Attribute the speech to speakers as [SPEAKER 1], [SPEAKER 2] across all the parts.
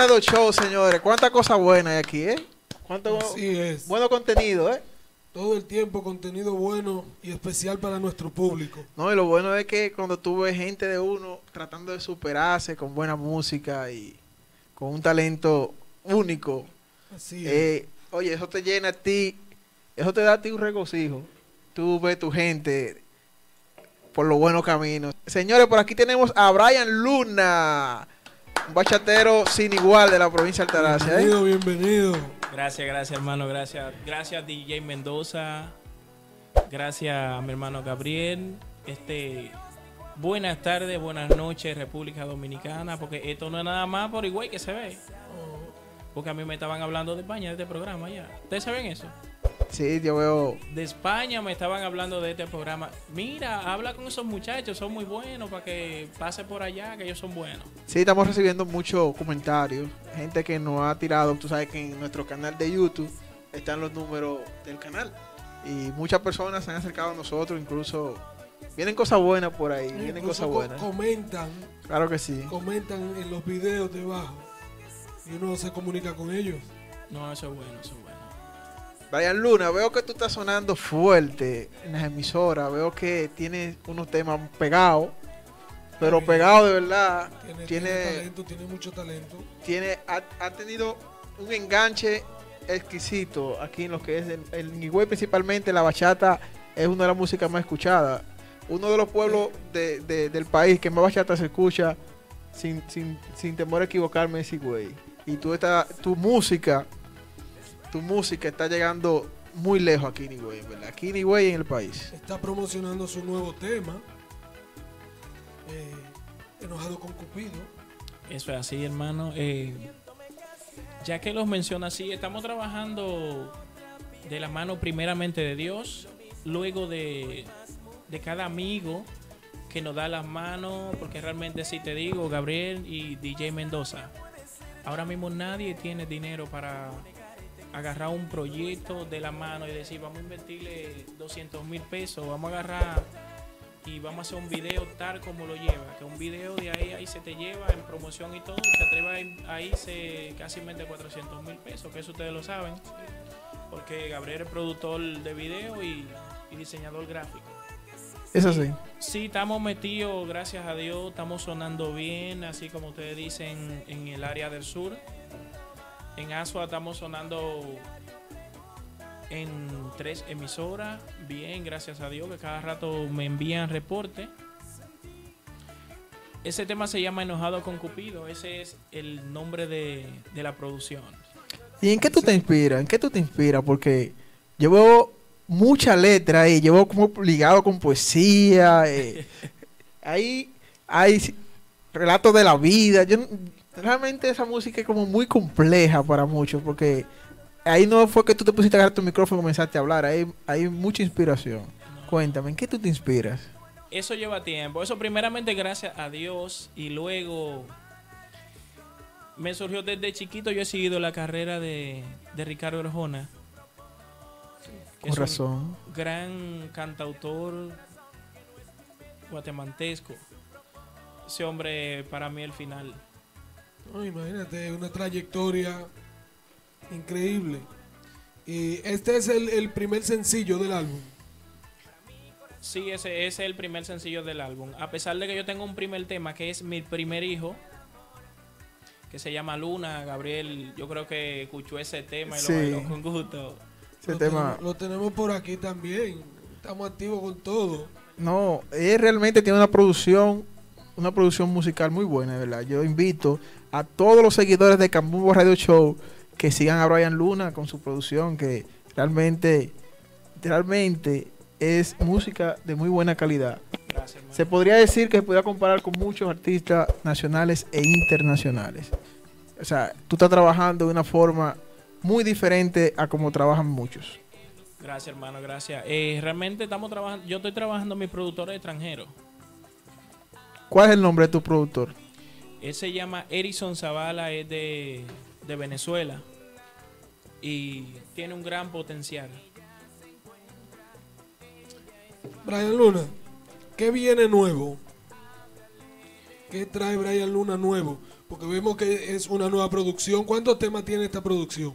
[SPEAKER 1] Borredo Show, señores. Cuántas cosas buenas hay aquí, ¿eh? Cuánto
[SPEAKER 2] Así es.
[SPEAKER 1] bueno contenido, ¿eh?
[SPEAKER 2] Todo el tiempo contenido bueno y especial para nuestro público.
[SPEAKER 1] No, y lo bueno es que cuando tú ves gente de uno tratando de superarse con buena música y con un talento único,
[SPEAKER 2] Así es.
[SPEAKER 1] eh, oye, eso te llena a ti, eso te da a ti un regocijo. Tú ves tu gente por los buenos caminos. Señores, por aquí tenemos a Brian Luna, un bachatero sin igual de la provincia de Altagracia. ¿eh?
[SPEAKER 2] bienvenido, bienvenido.
[SPEAKER 3] Gracias, gracias hermano, gracias. Gracias DJ Mendoza. Gracias a mi hermano Gabriel. Este buenas tardes, buenas noches República Dominicana, porque esto no es nada más por igual que se ve. Porque a mí me estaban hablando de España de este programa ya. ¿Ustedes saben eso?
[SPEAKER 1] Sí, yo veo.
[SPEAKER 3] De España me estaban hablando de este programa. Mira, habla con esos muchachos, son muy buenos para que pase por allá, que ellos son buenos.
[SPEAKER 1] Sí, estamos recibiendo muchos comentarios. Gente que nos ha tirado. Tú sabes que en nuestro canal de YouTube están los números del canal. Y muchas personas se han acercado a nosotros. Incluso vienen cosas buenas por ahí. Vienen cosas
[SPEAKER 2] co-
[SPEAKER 1] buenas.
[SPEAKER 2] comentan,
[SPEAKER 1] Claro que sí.
[SPEAKER 2] comentan en los videos debajo. Y uno se comunica con ellos.
[SPEAKER 3] No, eso es bueno, eso es bueno.
[SPEAKER 1] Brian Luna, veo que tú estás sonando fuerte en las emisoras. Veo que tienes unos temas pegados. Pero pegados de verdad.
[SPEAKER 2] Tiene,
[SPEAKER 1] Tiene,
[SPEAKER 2] tiene talento, tiene mucho talento.
[SPEAKER 1] tiene, ha, ha tenido un enganche exquisito aquí en lo que es el, el Higüey, principalmente la bachata es una de las músicas más escuchadas. Uno de los pueblos de- de- del país que más bachata se escucha sin, sin, sin temor a equivocarme es Higüey. Y tú estás, tu música, tu música está llegando muy lejos aquí en Higüey, ¿verdad? Aquí en Higüey y en el país.
[SPEAKER 2] Está promocionando su nuevo tema. eh, enojado con Cupido.
[SPEAKER 3] Eso es así, hermano. Eh, ya que los menciona así, estamos trabajando de la mano primeramente de Dios, luego de, de cada amigo que nos da las manos, porque realmente si te digo, Gabriel y DJ Mendoza, ahora mismo nadie tiene dinero para agarrar un proyecto de la mano y decir, vamos a invertirle 200 mil pesos, vamos a agarrar y vamos a hacer un video tal como lo lleva, que un video de ahí, ahí se te lleva en promoción y todo, te atreve a irse casi 400 mil pesos, que eso ustedes lo saben, porque Gabriel es productor de video y, y diseñador gráfico.
[SPEAKER 1] Eso sí.
[SPEAKER 3] Sí, estamos metidos, gracias a Dios, estamos sonando bien, así como ustedes dicen, en el área del sur. En Asua estamos sonando en tres emisoras, bien, gracias a Dios, que cada rato me envían reporte. Ese tema se llama Enojado con Cupido, ese es el nombre de, de la producción.
[SPEAKER 1] ¿Y en qué tú te inspiras? ¿En qué tú te inspiras? Porque yo veo mucha letra ahí, yo veo como ligado con poesía. eh, ahí hay relatos de la vida. Yo, realmente esa música es como muy compleja para muchos, porque ahí no fue que tú te pusiste a agarrar tu micrófono y comenzaste a hablar. Hay, hay mucha inspiración. Cuéntame, ¿en qué tú te inspiras?
[SPEAKER 3] Eso lleva tiempo. Eso primeramente gracias a Dios y luego me surgió desde chiquito. Yo he seguido la carrera de, de Ricardo Arjona.
[SPEAKER 1] Con
[SPEAKER 3] un
[SPEAKER 1] razón.
[SPEAKER 3] gran cantautor guatemaltesco. Ese hombre para mí el final.
[SPEAKER 2] No, imagínate, una trayectoria increíble. Y este es el, el primer sencillo del álbum.
[SPEAKER 3] Sí, ese, ese es el primer sencillo del álbum. A pesar de que yo tengo un primer tema que es mi primer hijo, que se llama Luna. Gabriel, yo creo que escuchó ese tema y
[SPEAKER 1] Sí.
[SPEAKER 3] lo bailó con gusto.
[SPEAKER 1] Ese
[SPEAKER 2] lo,
[SPEAKER 1] tema.
[SPEAKER 2] tenemos, lo tenemos por aquí también. Estamos activos con todo.
[SPEAKER 1] No, él realmente tiene una producción, una producción musical muy buena, de verdad. Yo invito a todos los seguidores de Cambumbo Radio Show que sigan a Brian Luna con su producción, que realmente, realmente es música de muy buena calidad.
[SPEAKER 3] Gracias.
[SPEAKER 1] Se podría decir que se podría comparar con muchos artistas nacionales e internacionales. O sea, tú estás trabajando de una forma muy diferente a como trabajan muchos.
[SPEAKER 3] Gracias, hermano, gracias. Eh, realmente estamos trabajando, yo estoy trabajando mi productor extranjero.
[SPEAKER 1] ¿Cuál es el nombre de tu productor?
[SPEAKER 3] Él se llama Erison Zavala, es de, de Venezuela y tiene un gran potencial.
[SPEAKER 2] Brian Luna, ¿qué viene nuevo? ¿Qué trae Brian Luna nuevo? Porque vemos que es una nueva producción. ¿Cuántos temas tiene esta producción?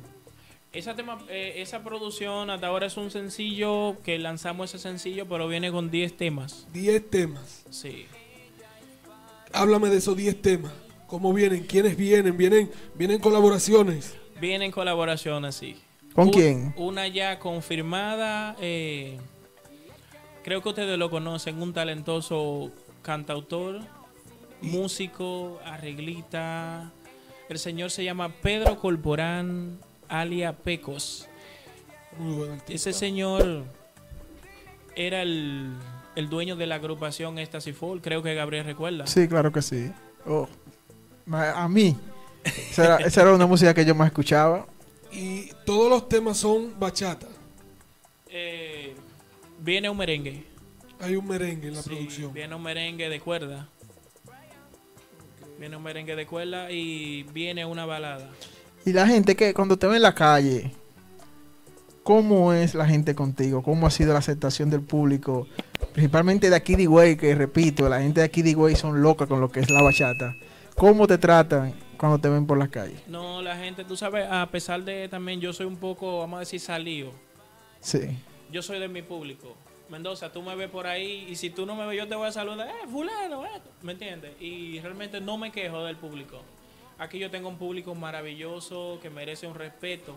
[SPEAKER 3] Esa, tema, eh, esa producción hasta ahora es un sencillo que lanzamos ese sencillo, pero viene con 10 temas.
[SPEAKER 2] 10 temas.
[SPEAKER 3] Sí.
[SPEAKER 2] Háblame de esos 10 temas. ¿Cómo vienen? ¿Quiénes vienen? ¿Vienen, vienen colaboraciones?
[SPEAKER 3] Vienen colaboraciones, sí.
[SPEAKER 1] ¿Con
[SPEAKER 3] Un-
[SPEAKER 1] quién?
[SPEAKER 3] Una ya confirmada. eh, creo que ustedes lo conocen. Un talentoso cantautor, músico, arreglita. El señor se llama Pedro Corporán, alia Pecos.
[SPEAKER 2] Muy buen.
[SPEAKER 3] Ese señor era el, el dueño de la agrupación Ecstasy Fall. Creo que Gabriel recuerda.
[SPEAKER 1] Sí, claro que sí. Oh. A mí, esa era, esa era una música que yo más escuchaba.
[SPEAKER 2] Y todos los temas son bachata.
[SPEAKER 3] Eh, viene un merengue.
[SPEAKER 2] Hay un merengue en la
[SPEAKER 3] Sí,
[SPEAKER 2] producción.
[SPEAKER 3] Viene un merengue de cuerda. Viene un merengue de cuerda y viene una balada.
[SPEAKER 1] Y la gente que cuando te ve en la calle, ¿cómo es la gente contigo? ¿Cómo ha sido la aceptación del público? Principalmente de aquí de Higüey, que repito, la gente de aquí de Higüey son locas con lo que es la bachata. ¿Cómo te tratan cuando te ven por las calles?
[SPEAKER 3] No, la gente, tú sabes, a pesar de también yo soy un poco, vamos a decir, salido.
[SPEAKER 1] Sí.
[SPEAKER 3] Yo soy de mi público. Mendoza, tú me ves por ahí y si tú no me ves, yo te voy a saludar. Eh, fulano, esto. ¿Me entiendes? Y realmente no me quejo del público. Aquí yo tengo un público maravilloso que merece un respeto.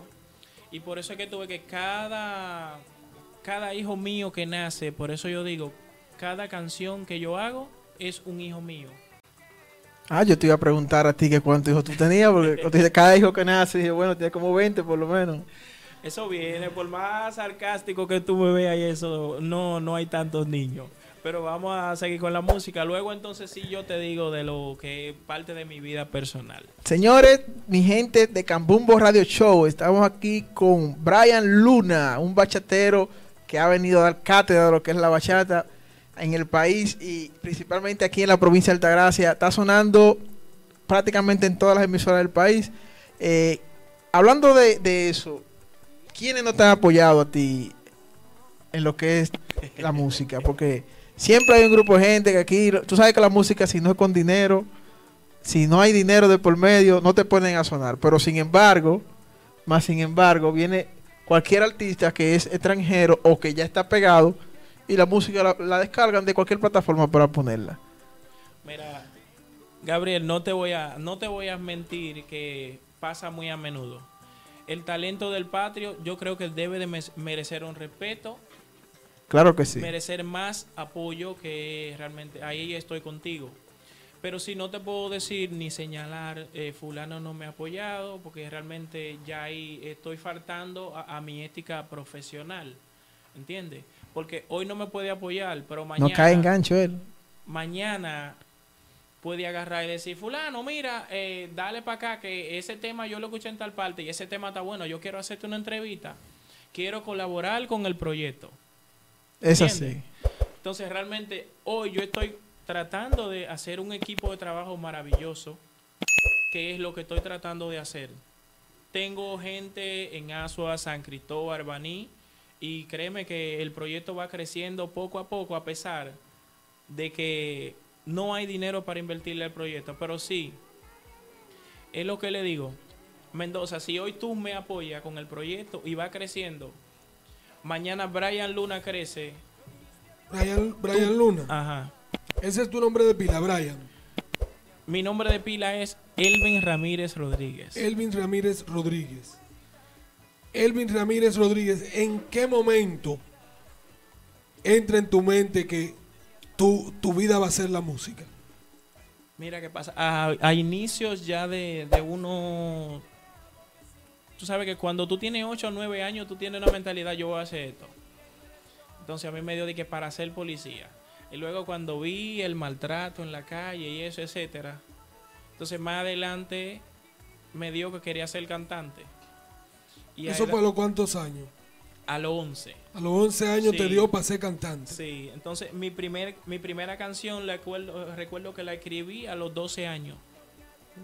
[SPEAKER 3] Y por eso es que tuve que cada, cada hijo mío que nace, por eso yo digo, cada canción que yo hago es un hijo mío.
[SPEAKER 1] Ah, yo te iba a preguntar a ti que cuántos hijos tú tenías, porque cada hijo que nace, dije, bueno, tiene como 20 por lo menos.
[SPEAKER 3] Eso viene, por más sarcástico que tú me veas y eso, no, no hay tantos niños. Pero vamos a seguir con la música. Luego entonces sí yo te digo de lo que es parte de mi vida personal.
[SPEAKER 1] Señores, mi gente de Cambumbo Radio Show, estamos aquí con Brian Luna, un bachatero que ha venido a dar cátedra de lo que es la bachata en el país y principalmente aquí en la provincia de Altagracia. Está sonando prácticamente en todas las emisoras del país. Eh, hablando de, de eso, ¿quiénes no te han apoyado a ti en lo que es la música? Porque siempre hay un grupo de gente que aquí, tú sabes que la música si no es con dinero, si no hay dinero de por medio, no te ponen a sonar. Pero sin embargo, más sin embargo, viene cualquier artista que es extranjero o que ya está pegado y la música la, la descargan de cualquier plataforma para ponerla.
[SPEAKER 3] Mira, Gabriel, no te voy a, no te voy a mentir que pasa muy a menudo. El talento del patrio yo creo que debe de merecer un respeto,
[SPEAKER 1] Claro que sí.
[SPEAKER 3] merecer más apoyo que realmente ahí estoy contigo. Pero si no te puedo decir ni señalar, eh, fulano no me ha apoyado, porque realmente ya ahí estoy faltando a, a mi ética profesional, ¿entiendes? Porque hoy no me puede apoyar, pero mañana
[SPEAKER 1] No cae en gancho él.
[SPEAKER 3] mañana puede agarrar y decir, fulano, mira, eh, dale para acá que ese tema yo lo escuché en tal parte y ese tema está bueno, yo quiero hacerte una entrevista, quiero colaborar con el proyecto.
[SPEAKER 1] Es
[SPEAKER 3] ¿Entiendes?
[SPEAKER 1] así.
[SPEAKER 3] Entonces realmente hoy yo estoy tratando de hacer un equipo de trabajo maravilloso, que es lo que estoy tratando de hacer. Tengo gente en Asua, San Cristóbal, Baní, y créeme que el proyecto va creciendo poco a poco a pesar de que no hay dinero para invertirle al proyecto, pero sí, es lo que le digo. Mendoza, si hoy tú me apoyas con el proyecto y va creciendo, mañana Brian Luna crece,
[SPEAKER 2] Brian, Brian Luna.
[SPEAKER 3] ajá.
[SPEAKER 2] Ese es tu nombre de pila, Brian.
[SPEAKER 3] Mi nombre de pila es Elvin Ramírez Rodríguez.
[SPEAKER 2] Elvin Ramírez Rodríguez. Elvin Ramírez Rodríguez, ¿en qué momento entra en tu mente que tu, tu vida va a ser la música?
[SPEAKER 3] Mira qué pasa. A, a inicios ya de, de uno. Tú sabes que cuando tú tienes 8 o 9 años, tú tienes una mentalidad: yo voy a hacer esto. Entonces a mí me dio de que para ser policía. Y luego cuando vi el maltrato en la calle y eso, etcétera. Entonces más adelante me dio que quería ser cantante. Y
[SPEAKER 2] ¿Eso
[SPEAKER 3] ahí
[SPEAKER 2] fue a
[SPEAKER 3] la-
[SPEAKER 2] los cuántos años?
[SPEAKER 3] a los 11.
[SPEAKER 2] A los 11 años te dio para ser cantante.
[SPEAKER 3] Sí, entonces mi, primer, mi primera canción la acuerdo- recuerdo que la escribí a los 12 años.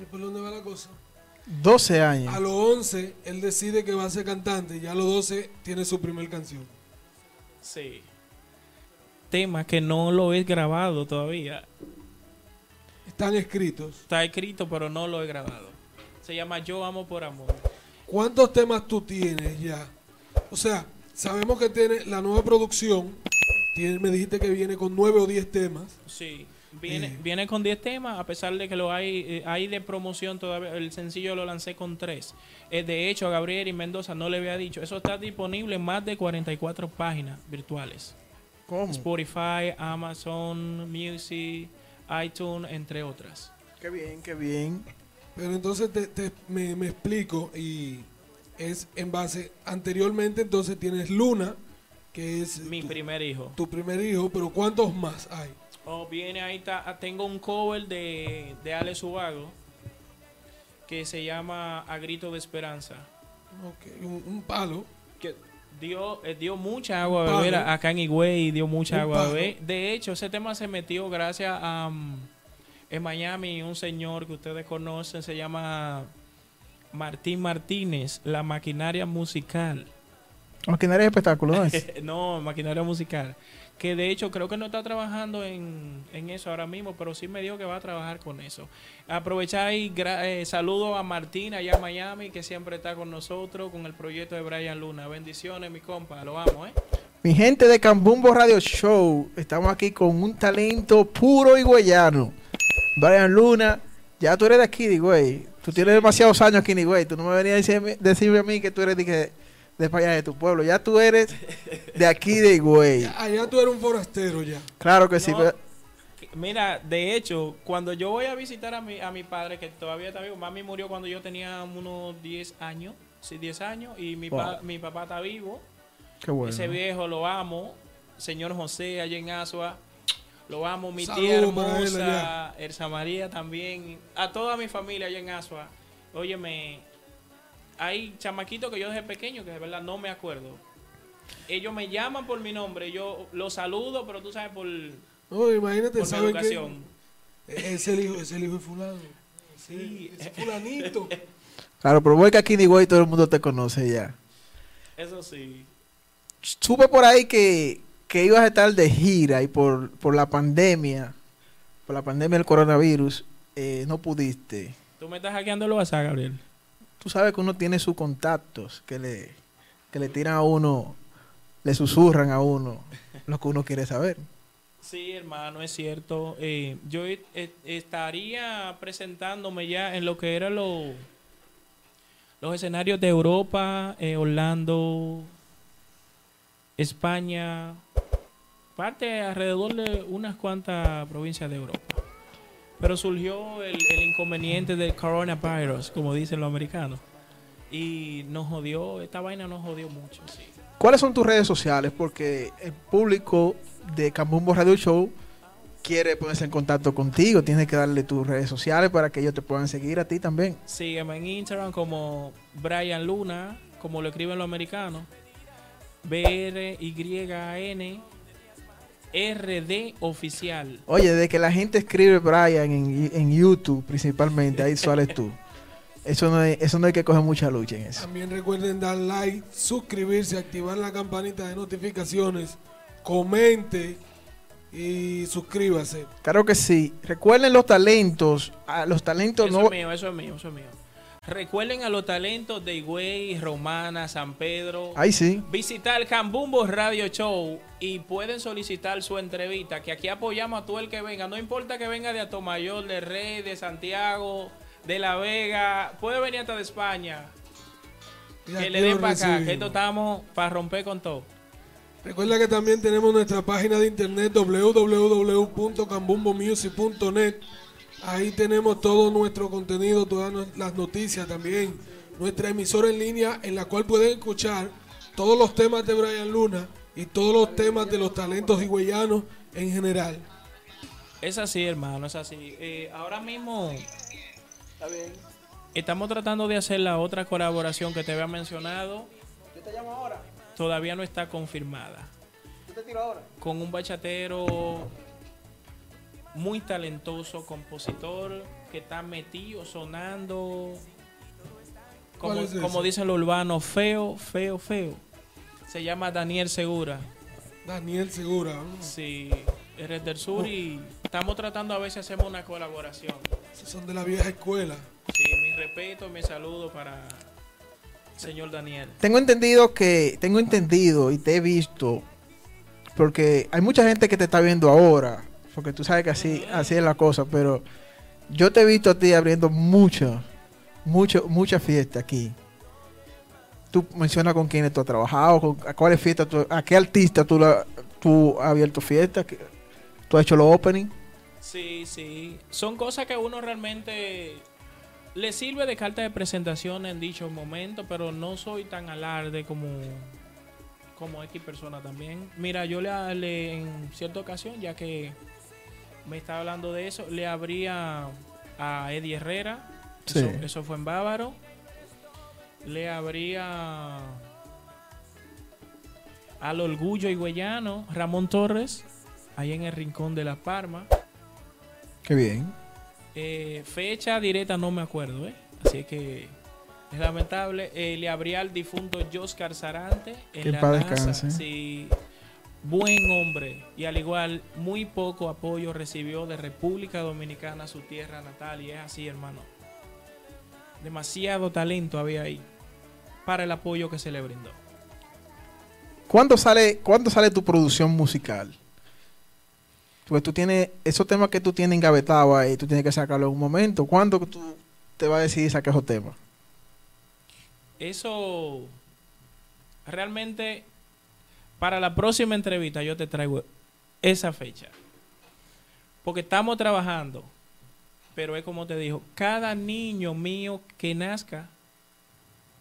[SPEAKER 2] ¿Y ¿Por dónde va la cosa?
[SPEAKER 1] 12 años.
[SPEAKER 2] A los 11 él decide que va a ser cantante y a los 12 tiene su primer canción.
[SPEAKER 3] Sí. Tema que no lo he grabado todavía.
[SPEAKER 2] están escritos.
[SPEAKER 3] Está escrito, pero no lo he grabado. Se llama Yo Amo por Amor.
[SPEAKER 2] ¿Cuántos temas tú tienes ya? O sea, sabemos que tiene la nueva producción. Tiene, me dijiste que viene con nueve o diez temas.
[SPEAKER 3] Sí. Viene,
[SPEAKER 2] Eh.
[SPEAKER 3] viene con 10 temas, a pesar de que lo hay, eh, hay de promoción todavía. El sencillo lo lancé con 3. de hecho, a Gabriel y Mendoza no le había dicho. Eso está disponible en más de 44 páginas virtuales.
[SPEAKER 1] ¿Cómo?
[SPEAKER 3] Spotify, Amazon Music, iTunes, entre otras.
[SPEAKER 1] Qué bien, qué bien.
[SPEAKER 2] Pero entonces te, te- me, me explico y es en base, anteriormente entonces tienes Luna, que es
[SPEAKER 3] Mi
[SPEAKER 2] tu,
[SPEAKER 3] primer hijo.
[SPEAKER 2] tu primer hijo, pero ¿cuántos más hay?
[SPEAKER 3] Oh, viene ahí, está, ah, tengo un cover de, de Ale Subago que se llama A Grito de Esperanza.
[SPEAKER 2] Ok, un, un palo.
[SPEAKER 3] Dio, eh, dio mucha agua a beber acá en Higüey, dio mucha agua a beber. De hecho, ese tema se metió gracias a um, en Miami un señor que ustedes conocen, se llama Martín Martínez, la maquinaria musical.
[SPEAKER 1] Maquinaria de espectáculo, ¿no es?
[SPEAKER 3] no, maquinaria musical. Que de hecho creo que no está trabajando en, en eso ahora mismo, pero sí me dijo que va a trabajar con eso. Aprovechar y eh, saludo a Martín allá en Miami, que siempre está con nosotros con el proyecto de Brian Luna. Bendiciones, mi compa, lo amo, ¿eh?
[SPEAKER 1] Mi gente de Cambumbo Radio Show, estamos aquí con un talento puro y guayano. Brian Luna, ya tú eres de aquí, güey. Tú tienes demasiados años aquí, güey. Tú no me venías a decirme, decirme a mí que tú eres de, que, de para allá de tu pueblo. Ya tú eres de aquí, de güey.
[SPEAKER 2] Allá tú eres un forastero ya.
[SPEAKER 1] Claro que sí. Pero-
[SPEAKER 3] Mira, de hecho, cuando yo voy a visitar a mi, a mi padre, que todavía está vivo, mami murió cuando yo tenía unos 10 años, sí, 10 años, y mi, pa- mi papá está vivo.
[SPEAKER 1] Qué bueno.
[SPEAKER 3] Ese viejo lo amo, señor José allá en Asua, lo amo, mi
[SPEAKER 2] Saludos
[SPEAKER 3] tía hermosa, Elsa María también, a toda mi familia allá en Asua. Óyeme, hay chamaquitos que yo desde pequeño que de verdad no me acuerdo. Ellos me llaman por mi nombre, yo los saludo, pero tú sabes por,
[SPEAKER 2] No, imagínate,
[SPEAKER 3] por educación.
[SPEAKER 2] Es el hijo, es el hijo de fulano.
[SPEAKER 3] Sí.
[SPEAKER 2] Es fulanito.
[SPEAKER 1] Claro, pero voy que aquí, ni güey, todo el mundo te conoce ya.
[SPEAKER 3] Eso sí.
[SPEAKER 1] Supe por ahí que, que ibas a estar de gira y por, por la pandemia, por la pandemia del coronavirus, eh, no pudiste.
[SPEAKER 3] Tú me estás hackeando el WhatsApp, Gabriel.
[SPEAKER 1] Tú sabes que uno tiene sus contactos que le, que le tiran a uno, le susurran a uno lo que uno quiere saber.
[SPEAKER 3] Sí, hermano, es cierto. Eh, yo estaría presentándome ya en lo que eran los los escenarios de Europa, eh, Orlando, España, parte alrededor de unas cuantas provincias de Europa. Pero surgió el, el inconveniente del coronavirus, como dicen los americanos. Y nos jodió, esta vaina nos jodió mucho, sí.
[SPEAKER 1] ¿Cuáles son tus redes sociales? Porque el público de Cambumbo Radio Show quiere ponerse en contacto contigo. Tienes que darle tus redes sociales para que ellos te puedan seguir a ti también.
[SPEAKER 3] Sígueme en Instagram como Brian Luna, como lo escriben los americanos. B-R-Y-A-N RD oficial.
[SPEAKER 1] Oye, de que la gente escribe Brian en, en YouTube principalmente, ahí sales tú. Eso no, es, eso no hay que coger mucha lucha en eso.
[SPEAKER 2] También recuerden dar like, suscribirse, activar la campanita de notificaciones, comente y suscríbase.
[SPEAKER 1] Claro que sí. Recuerden los talentos. los talentos
[SPEAKER 3] Eso
[SPEAKER 1] no.
[SPEAKER 3] es mío, eso es mío, eso es mío. Recuerden a los talentos de Higüey, Romana, San Pedro.
[SPEAKER 1] Ahí sí.
[SPEAKER 3] Visitar Cambumbo Radio Show y pueden solicitar su entrevista, que aquí apoyamos a todo el que venga. No importa que venga de Atomayor, de Rey, de Santiago, de La Vega, puede venir hasta de España. Que le den para acá, que esto estamos para romper con todo.
[SPEAKER 2] Recuerda que también tenemos nuestra página de internet www.cambumbomusic.net. Ahí tenemos todo nuestro contenido, todas las noticias también. Nuestra emisora en línea en la cual pueden escuchar todos los temas de Brian Luna y todos los temas de los talentos higüeyanos en general.
[SPEAKER 3] Es así, hermano, es así. Eh, ahora mismo estamos tratando de hacer la otra colaboración que te había mencionado.
[SPEAKER 1] Yo te llamo ahora.
[SPEAKER 3] Todavía no está confirmada.
[SPEAKER 1] Yo te tiro ahora.
[SPEAKER 3] con un bachatero muy talentoso, compositor, que está metido, sonando, como,
[SPEAKER 2] ¿Cuál es
[SPEAKER 3] como dicen los urbanos, feo, feo, feo. Se llama Daniel Segura.
[SPEAKER 2] Daniel Segura. ¿no?
[SPEAKER 3] Sí, eres del sur y estamos tratando a ver si hacemos una colaboración.
[SPEAKER 2] Esos son de la vieja escuela.
[SPEAKER 3] Sí, mi respeto, mi saludo para el señor Daniel.
[SPEAKER 1] Tengo entendido que, tengo entendido y te he visto, porque hay mucha gente que te está viendo ahora, porque tú sabes que así, así es la cosa, pero yo te he visto a ti abriendo mucho, mucho, mucha fiesta aquí. Tú mencionas con quiénes tú has trabajado, con, a cuáles fiestas, tú- a qué artista tú, tú has abierto fiestas, tú has hecho los openings.
[SPEAKER 3] Sí, sí. Son cosas que uno realmente le sirve de carta de presentación en dicho momento, pero no soy tan alarde como, como X persona también. Mira, yo le, le- en cierta ocasión, ya que me estaba hablando de eso, le abría a Eddie Herrera.
[SPEAKER 1] Sí.
[SPEAKER 3] Eso, eso fue en Bávaro. Le abría al Orgullo Higüeyano, Ramón Torres, ahí en el Rincón de La Parma.
[SPEAKER 1] Qué bien.
[SPEAKER 3] Eh, fecha directa no me acuerdo, ¿eh? Así que es lamentable. Eh, le abría al difunto Joscar Sarante en
[SPEAKER 1] Que
[SPEAKER 3] la
[SPEAKER 1] paz
[SPEAKER 3] NASA. Sí, buen hombre. Y al igual, muy poco apoyo recibió de República Dominicana, su tierra natal. Y es así, hermano. Demasiado talento había ahí para el apoyo que se le brindó.
[SPEAKER 1] ¿Cuándo sale, ¿Cuándo sale tu producción musical? Pues tú tienes esos temas que tú tienes engavetados ahí, tú tienes que sacarlo en un momento. ¿Cuándo tú te vas a decidir sacar esos temas?
[SPEAKER 3] Eso realmente para la próxima entrevista yo te traigo esa fecha. Porque estamos trabajando, pero es como te dijo, cada niño mío que nazca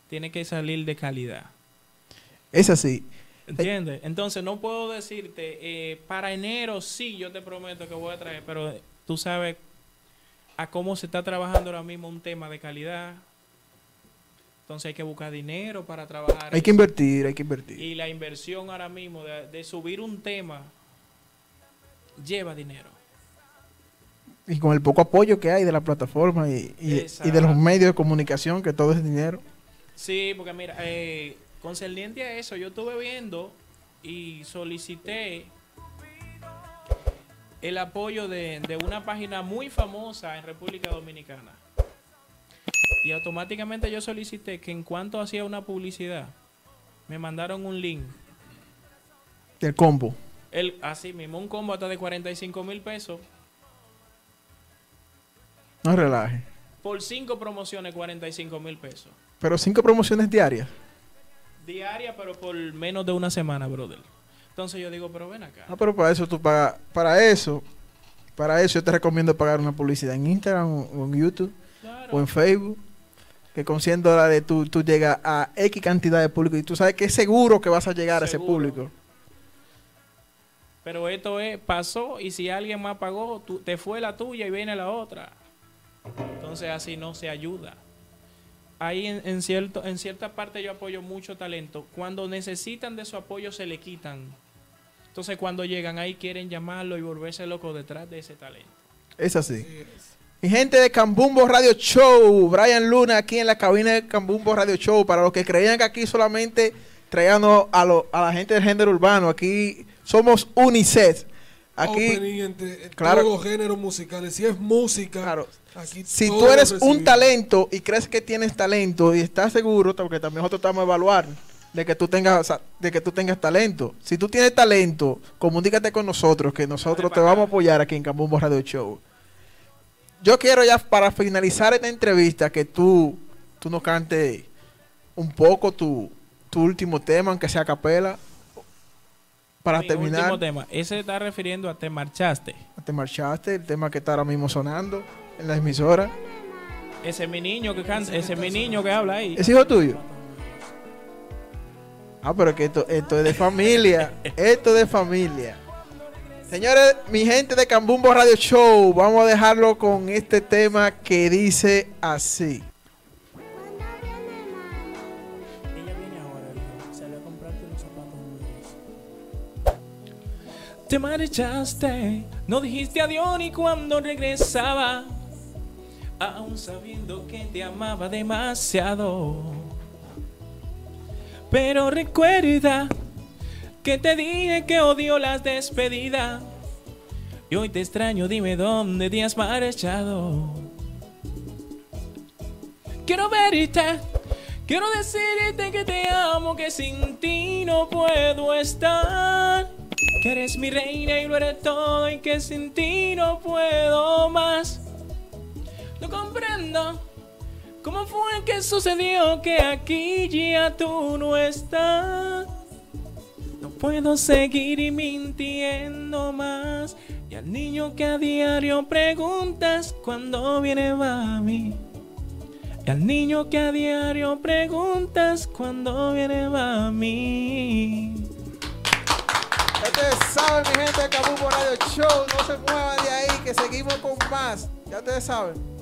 [SPEAKER 3] tiene que salir de calidad.
[SPEAKER 1] Es así.
[SPEAKER 3] ¿Entiendes? Entonces no puedo decirte, eh, para enero sí, yo te prometo que voy a traer, pero tú sabes a cómo se está trabajando ahora mismo un tema de calidad. Entonces hay que buscar dinero para trabajar.
[SPEAKER 1] Hay que invertir, hay que invertir.
[SPEAKER 3] Y la inversión ahora mismo de, de subir un tema lleva dinero.
[SPEAKER 1] Y con el poco apoyo que hay de la plataforma y, y- y de los medios de comunicación, que todo es dinero.
[SPEAKER 3] Sí, porque mira, eh, concerniente a eso, yo estuve viendo y solicité el apoyo de, de una página muy famosa en República Dominicana. Y automáticamente yo solicité que en cuanto hacía una publicidad, me mandaron un link.
[SPEAKER 1] El combo.
[SPEAKER 3] El, así mismo, un combo hasta de 45 mil pesos.
[SPEAKER 1] No relaje.
[SPEAKER 3] Por cinco promociones, 45 mil pesos.
[SPEAKER 1] Pero cinco promociones diarias.
[SPEAKER 3] Diaria, pero por menos de una semana, brother. Entonces yo digo, pero ven acá.
[SPEAKER 1] No, pero para eso tú pagas. Para eso, para eso yo te recomiendo pagar una publicidad en Instagram o, o en YouTube
[SPEAKER 3] Claro.
[SPEAKER 1] o en Facebook. Que con 100 dólares tú, tú llegas a X cantidad de público y tú sabes que es seguro que vas a llegar a ese público.
[SPEAKER 3] Pero esto es, pasó y si alguien más pagó, tú- te fue la tuya y viene la otra. Entonces así no se ayuda. Ahí en, en cierto, en cierta parte yo apoyo mucho talento. Cuando necesitan de su apoyo se le quitan. Entonces cuando llegan ahí quieren llamarlo y volverse loco detrás de ese talento.
[SPEAKER 1] Es así.
[SPEAKER 2] Es.
[SPEAKER 1] Mi gente de Cambumbo Radio Show, Brian Luna aquí en la cabina de Cambumbo Radio Show. Para los que creían que aquí solamente traíamos a, lo- a la gente del género urbano, aquí somos unisex. Aquí,
[SPEAKER 2] entre
[SPEAKER 1] claro.
[SPEAKER 2] todos los géneros musicales. Si es música,
[SPEAKER 1] claro,
[SPEAKER 2] aquí
[SPEAKER 1] si tú eres un talento y crees que tienes talento y estás seguro, porque también nosotros estamos a evaluar de que tú tengas, de que tú tengas talento. Si tú tienes talento, comunícate con nosotros, que nosotros te vamos a apoyar aquí en Cambumbo Radio Show. Yo quiero ya para finalizar esta entrevista que tú, tú nos cantes un poco tu, tu último tema, aunque sea a capela, para
[SPEAKER 3] Mi
[SPEAKER 1] terminar.
[SPEAKER 3] último tema. Ese está refiriendo a Te Marchaste.
[SPEAKER 1] Te marchaste, el tema que está ahora mismo sonando en la emisora.
[SPEAKER 3] Ese es mi niño que canta, ese es mi niño que habla ahí.
[SPEAKER 1] ¿Es hijo tuyo? Ah, pero que esto, esto es de familia. esto es de familia. Señores, mi gente de Cambumbo Radio Show, vamos a dejarlo con este tema que dice así.
[SPEAKER 3] Te marchaste, no dijiste adiós ni cuando regresaba, aún sabiendo que te amaba demasiado. Pero recuerda que te dije que odio las despedidas, Y hoy te extraño, dime dónde te has marchado. Quiero verte, quiero decirte que te amo, que sin ti no puedo estar. Que eres mi reina y lo eres todo y que sin ti no puedo más. No comprendo cómo fue que sucedió que aquí ya tú no estás. Puedo seguir mintiendo más. Y al niño que a diario preguntas cuándo viene mami. Y al niño que a diario preguntas cuándo viene mami.
[SPEAKER 1] Ustedes saben, mi gente de Kabumo Radio Show. No se muevan de ahí, que seguimos con más. Ya ustedes saben.